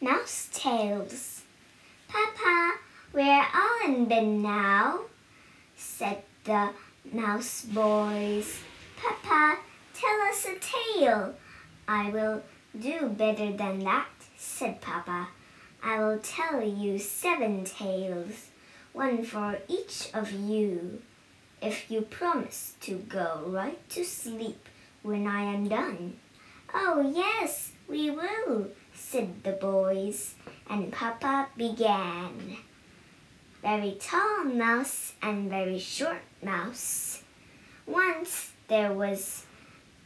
mouse tales. Papa, we're all in bed now, said the mouse boys. Papa, tell us a tale. I will do better than that, said Papa. I will tell you seven tales, one for each of you, if you promise to go right to sleep when I am done. Oh, yes, we will, said the boys, and Papa began. Very tall mouse and very short mouse. Once there was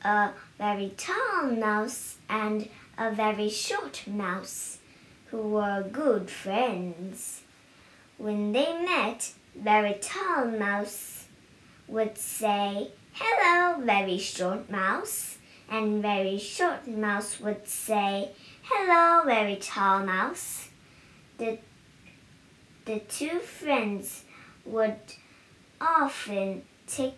a very tall mouse and a very short mouse who were good friends. When they met, very tall mouse would say, Hello, very short mouse. And very short mouse would say, Hello, very tall mouse. The, the two friends would often take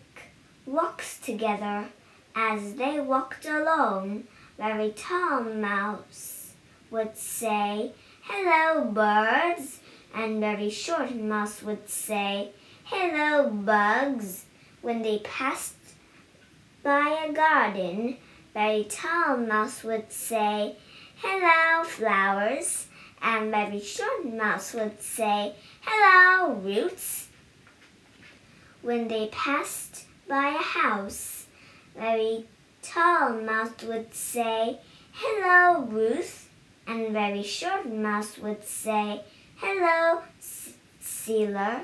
walks together. As they walked along, very tall mouse would say, Hello, birds. And very short mouse would say, Hello, bugs. When they passed by a garden, very tall mouse would say, Hello, flowers. And very short mouse would say, Hello, roots. When they passed by a house, very tall mouse would say, Hello, Ruth. And very short mouse would say, Hello, Sealer,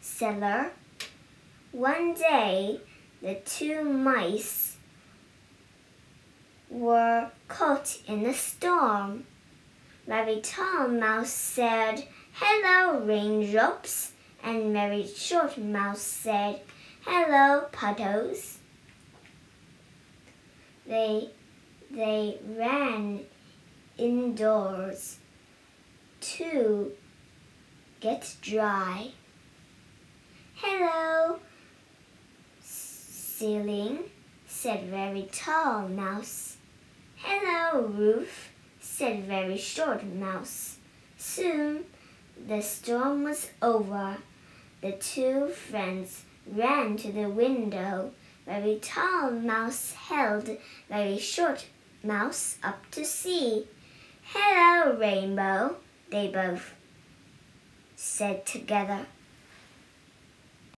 Cellar. One day, the two mice were caught in a storm. Very tall mouse said, Hello, raindrops. And very short mouse said, Hello, puddles. They, they ran indoors to get dry. Hello, ceiling, said very tall mouse. Hello, roof, said very short mouse. Soon the storm was over. The two friends ran to the window. Very tall mouse held very short mouse up to see. Hello, rainbow, they both said together.